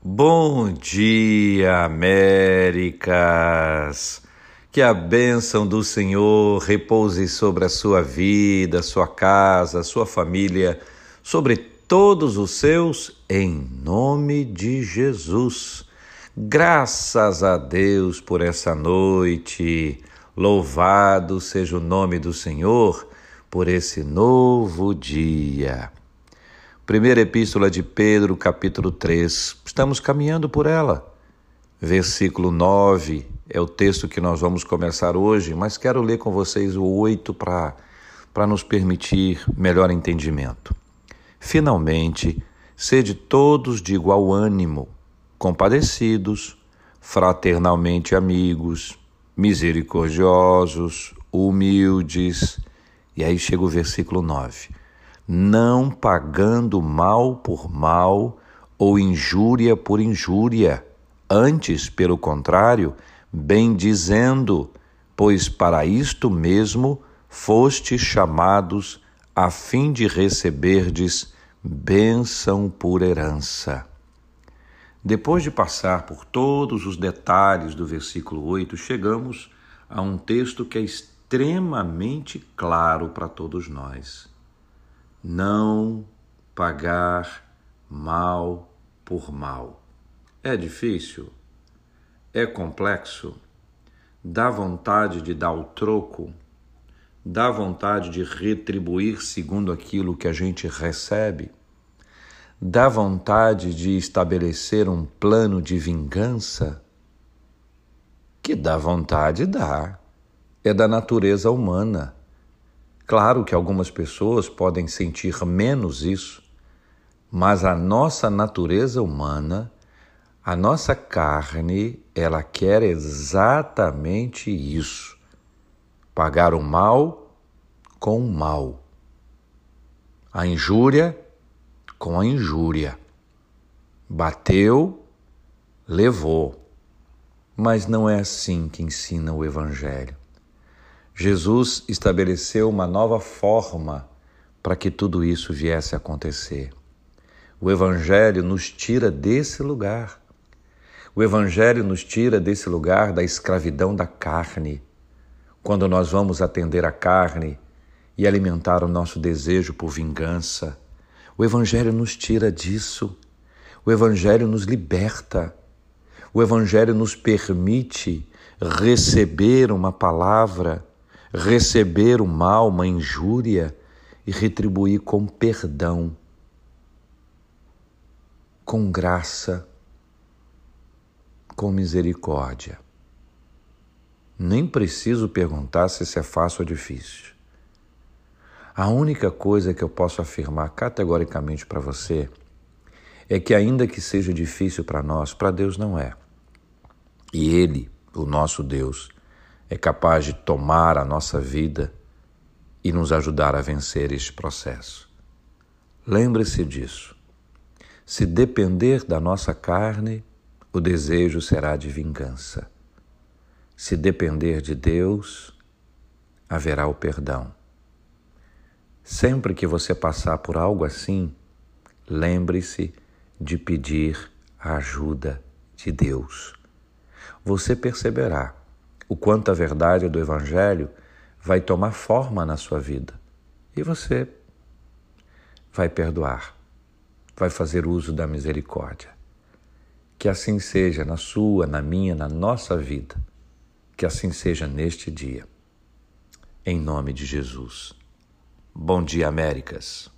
Bom dia, Américas! Que a bênção do Senhor repouse sobre a sua vida, sua casa, sua família, sobre todos os seus, em nome de Jesus. Graças a Deus por essa noite. Louvado seja o nome do Senhor por esse novo dia. Primeira Epístola de Pedro, capítulo 3. Estamos caminhando por ela. Versículo 9 é o texto que nós vamos começar hoje, mas quero ler com vocês o 8 para nos permitir melhor entendimento. Finalmente, sede todos de igual ânimo, compadecidos, fraternalmente amigos, misericordiosos, humildes. E aí chega o versículo 9 não pagando mal por mal ou injúria por injúria, antes, pelo contrário, bendizendo, pois para isto mesmo fostes chamados a fim de receberdes bênção por herança. Depois de passar por todos os detalhes do versículo 8, chegamos a um texto que é extremamente claro para todos nós não pagar mal por mal. É difícil? É complexo? Dá vontade de dar o troco? Dá vontade de retribuir segundo aquilo que a gente recebe? Dá vontade de estabelecer um plano de vingança? Que dá vontade, dá. É da natureza humana. Claro que algumas pessoas podem sentir menos isso, mas a nossa natureza humana, a nossa carne, ela quer exatamente isso: pagar o mal com o mal, a injúria com a injúria. Bateu, levou. Mas não é assim que ensina o Evangelho. Jesus estabeleceu uma nova forma para que tudo isso viesse a acontecer. O Evangelho nos tira desse lugar. O Evangelho nos tira desse lugar da escravidão da carne. Quando nós vamos atender a carne e alimentar o nosso desejo por vingança, o Evangelho nos tira disso. O Evangelho nos liberta. O Evangelho nos permite receber uma palavra receber o mal, uma injúria e retribuir com perdão, com graça, com misericórdia. Nem preciso perguntar se isso é fácil ou difícil. A única coisa que eu posso afirmar categoricamente para você é que, ainda que seja difícil para nós, para Deus não é. E Ele, o nosso Deus, é capaz de tomar a nossa vida e nos ajudar a vencer este processo. Lembre-se disso. Se depender da nossa carne, o desejo será de vingança. Se depender de Deus, haverá o perdão. Sempre que você passar por algo assim, lembre-se de pedir a ajuda de Deus. Você perceberá o quanto a verdade do Evangelho vai tomar forma na sua vida. E você vai perdoar, vai fazer uso da misericórdia. Que assim seja na sua, na minha, na nossa vida. Que assim seja neste dia. Em nome de Jesus. Bom dia, Américas.